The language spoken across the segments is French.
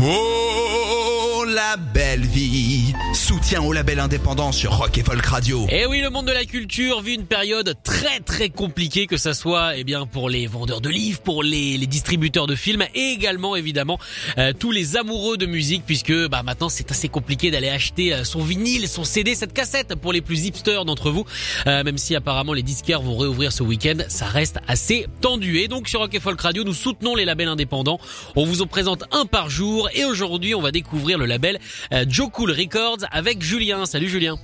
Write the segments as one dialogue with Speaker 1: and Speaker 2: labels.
Speaker 1: Oh, la belle vie Soutien au label indépendant sur Rock et Folk Radio.
Speaker 2: Et Eh oui, le monde de la culture vit une période très très compliquée, que ça soit eh bien pour les vendeurs de livres, pour les, les distributeurs de films et également évidemment euh, tous les amoureux de musique, puisque bah maintenant c'est assez compliqué d'aller acheter euh, son vinyle, son CD, cette cassette pour les plus hipsters d'entre vous. Euh, même si apparemment les disquaires vont réouvrir ce week-end, ça reste assez tendu. Et donc sur Rock et Folk Radio, nous soutenons les labels indépendants. On vous en présente un par jour et aujourd'hui on va découvrir le label euh, Joe Cool Records avec Julien. Salut Julien.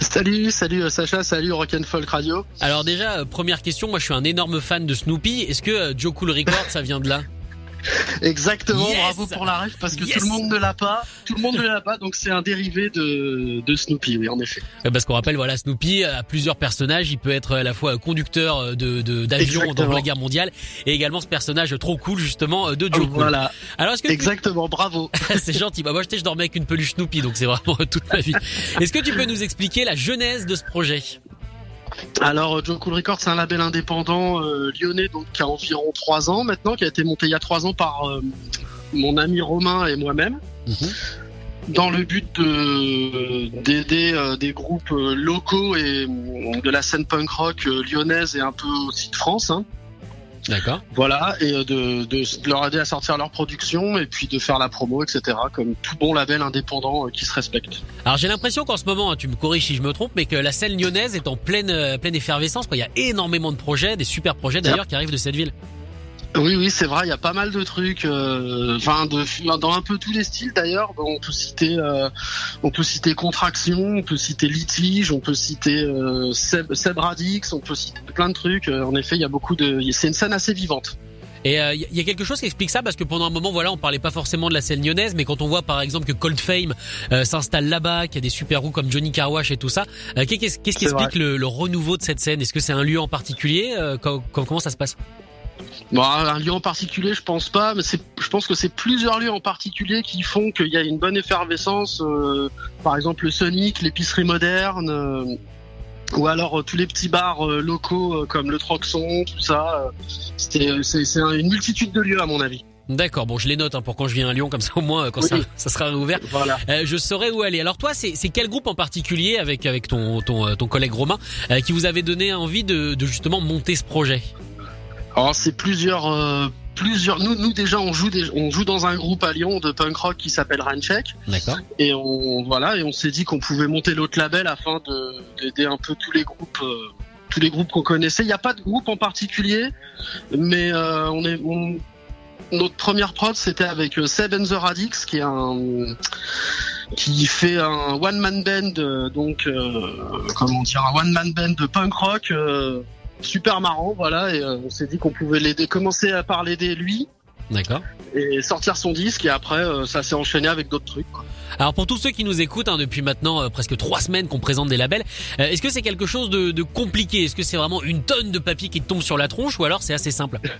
Speaker 3: Salut, salut euh, Sacha, salut Rock'n'Folk Radio.
Speaker 2: Alors déjà, euh, première question, moi je suis un énorme fan de Snoopy. Est-ce que euh, Joe Cool Records, ça vient de là?
Speaker 3: Exactement,
Speaker 2: Yes
Speaker 3: bravo pour la ref parce que
Speaker 2: Yes
Speaker 3: tout le monde ne l'a pas, tout le monde ne l'a pas, donc c'est un dérivé de, de Snoopy, oui en effet.
Speaker 2: Euh, Parce qu'on rappelle, voilà, Snoopy a plusieurs personnages. Il peut être à la fois conducteur euh, de d'avion dans la guerre mondiale et également ce personnage trop cool justement euh, de Joe.
Speaker 3: Voilà,
Speaker 2: Alors est-ce que tu-
Speaker 3: exactement, bravo.
Speaker 2: c'est gentil Bah moi je, je dormais avec une peluche Snoopy donc c'est vraiment toute ma vie. Est-ce que tu peux nous expliquer la genèse de ce projet?
Speaker 3: Alors Joe Cool Records, c'est un label indépendant euh, lyonnais donc qui a environ trois ans maintenant, qui a été monté il y a trois ans par euh, mon ami Romain et moi-même.
Speaker 2: Mhm.
Speaker 3: Dans le but de d'aider euh, des groupes euh, locaux et euh, de la scène punk rock euh, lyonnaise et un peu aussi de France. Hein.
Speaker 2: D'accord.
Speaker 3: Voilà, et euh, de, de, leur aider à sortir leur production et puis de faire la promo, etc. Comme tout bon label indépendant euh, qui se respecte.
Speaker 2: Alors j'ai l'impression qu'en ce moment, hein, tu me corriges si je me trompe, mais que la scène lyonnaise est en pleine euh, pleine effervescence. Quoi. Il y a énormément de projets, des super projets d'ailleurs qui arrivent de cette ville.
Speaker 3: Oui, oui, c'est vrai, il y a pas mal de trucs, euh, enfin, de, dans un peu tous les styles d'ailleurs. On peut citer, euh, on peut citer Contraction, on peut citer Litige, on peut citer euh, Seb, Seb Radix, on peut citer plein de trucs. Euh, en effet, il y a beaucoup de, c'est une scène assez vivante.
Speaker 2: Et il y, y a quelque chose qui explique ça parce que pendant un moment, voilà, on parlait pas forcément de la scène lyonnaise, mais quand on voit par exemple que Cold Fame euh, s'installe là-bas, qu'il y a des super roues comme Johnny Carwash et tout ça, euh, qu'est-ce qui explique le, le renouveau de cette scène? Est-ce que c'est un lieu en particulier? Euh, co- co- Comment ça se passe?
Speaker 3: Bon, un lieu en particulier, je pense pas, mais je pense que c'est plusieurs lieux en particulier qui font qu'il y a une bonne effervescence. euh, par exemple, le Sonic, l'épicerie moderne, euh, ou alors euh, tous les petits bars locaux comme le Troxon, tout ça. c'est, c'est un- une multitude de lieux à mon avis.
Speaker 2: D'accord, bon, je les note hein, pour quand je viens à Lyon, comme ça au moins quand
Speaker 3: Oui.
Speaker 2: ça, ça sera réouvert,
Speaker 3: Voilà.
Speaker 2: euh, je saurai où aller. Alors toi, c'est quel groupe en particulier avec avec ton ton, ton collègue Romain euh, qui vous avait donné envie de, de justement monter ce projet?
Speaker 3: Alors c'est plusieurs, euh, plusieurs. Nous, nous déjà, on joue, des, on joue dans un groupe à Lyon de punk rock qui s'appelle Raincheck.
Speaker 2: D'accord.
Speaker 3: Et on voilà et on s'est dit qu'on pouvait monter l'autre label afin de d'aider un peu tous les groupes euh, tous les groupes qu'on connaissait. Il n'y a pas de groupe en particulier, mais euh, on est on- notre première prod c'était avec Seb and the Radix qui est un qui fait un one man band donc euh, comment dire un one man band de punk rock euh, super marrant voilà et euh, on s'est dit qu'on pouvait l'aider commencer à par l'aider lui
Speaker 2: D'accord.
Speaker 3: et sortir son disque et après euh, ça s'est enchaîné avec d'autres trucs quoi.
Speaker 2: Alors pour tous ceux qui nous écoutent hein, depuis maintenant euh, presque trois semaines qu'on présente des labels, euh, est-ce que c'est quelque chose de, de compliqué? Est-ce que c'est vraiment une tonne de papier qui te tombe sur la tronche ou alors c'est assez simple?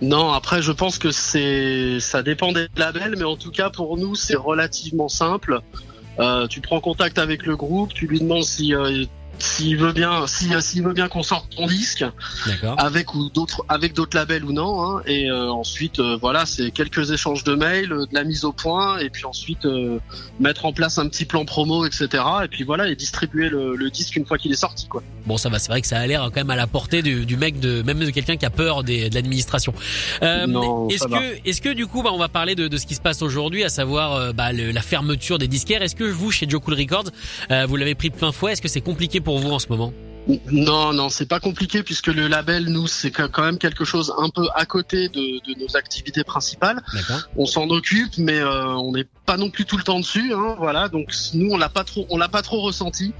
Speaker 3: Non, après je pense que c'est ça dépend des labels, mais en tout cas pour nous c'est relativement simple. Euh, tu prends contact avec le groupe, tu lui demandes si s'il veut bien, si euh, s'il veut bien qu'on sorte ton disque avec ou d'autres avec d'autres labels ou non. Hein, et euh, ensuite euh, voilà, c'est quelques échanges de mails, euh, de la mise au point, et puis ensuite euh, mettre en place un petit plan promo, etc. Et puis voilà, et distribuer le, le disque une fois qu'il est sorti quoi.
Speaker 2: Bon ça va, c'est vrai que ça a l'air quand même à la portée du, du mec de même de quelqu'un qui a peur des, de l'administration. Euh,
Speaker 3: Non,
Speaker 2: est-ce que est-ce que du coup bah, on va parler de, de ce qui se passe aujourd'hui, à savoir bah, le- la fermeture des disquaires. Est-ce que vous chez Joe Cool Records, euh, vous l'avez pris de plein fouet? Est-ce que c'est compliqué pour vous en ce moment?
Speaker 3: Non, non, c'est pas compliqué puisque le label, nous, c'est quand même quelque chose un peu à côté de, de nos activités principales. On s'en occupe, mais euh, on n'est pas non plus tout le temps dessus. Hein, voilà, donc nous, on l'a pas trop, on l'a pas trop ressenti.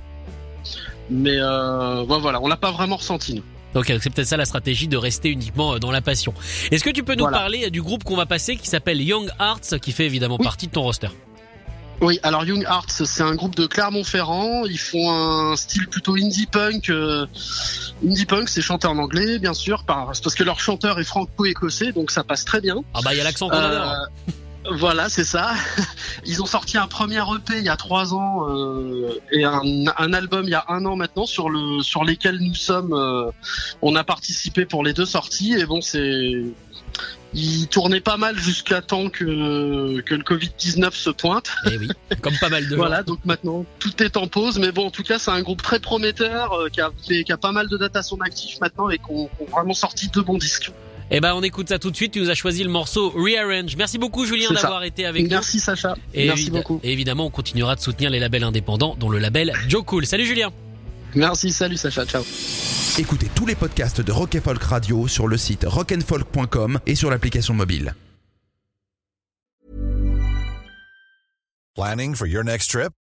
Speaker 3: Mais euh, voilà, on l'a pas vraiment ressenti. Nous.
Speaker 2: Ok, c'est peut-être ça la stratégie de rester uniquement dans la passion. Est-ce que tu peux nous
Speaker 3: Voilà.
Speaker 2: parler du groupe qu'on va passer qui s'appelle Young Hearts, qui fait évidemment
Speaker 3: Oui.
Speaker 2: partie de ton roster?
Speaker 3: Oui, alors Young Hearts, c'est un groupe de Clermont-Ferrand. Ils font un style plutôt indie punk. euh, indie punk, c'est chanté en anglais, bien sûr, par- parce que leur chanteur est franco-écossais, donc ça passe très bien.
Speaker 2: Ah bah il y a l'accent qu'on adore.
Speaker 3: Voilà, c'est ça. Ils ont sorti un premier EP il y a trois ans euh, et un, un album il y a un an maintenant sur le sur lesquels nous sommes. euh, on a participé pour les deux sorties et bon c'est ils tournaient pas mal jusqu'à temps que que le Covid 19 se pointe.
Speaker 2: Eh oui, comme pas mal de gens.
Speaker 3: Voilà, donc maintenant tout est en pause, mais bon, en tout cas, c'est un groupe très prometteur euh, qui a fait, qui a pas mal de dates à son actif maintenant et qui ont vraiment sorti deux bons disques.
Speaker 2: Eh ben on écoute ça tout de suite. Tu nous as choisi le morceau Rearrange. Merci beaucoup Julien d'avoir été avec nous.
Speaker 3: Merci Sacha,
Speaker 2: Et
Speaker 3: merci beaucoup.
Speaker 2: Et évidemment, on continuera de soutenir les labels indépendants, dont le label Joe Cool. Salut Julien.
Speaker 3: Merci, salut Sacha, ciao.
Speaker 1: Écoutez tous les podcasts de Rock and Folk Radio sur le site rockandfolk.com et sur l'application mobile.
Speaker 4: Planning for your next trip?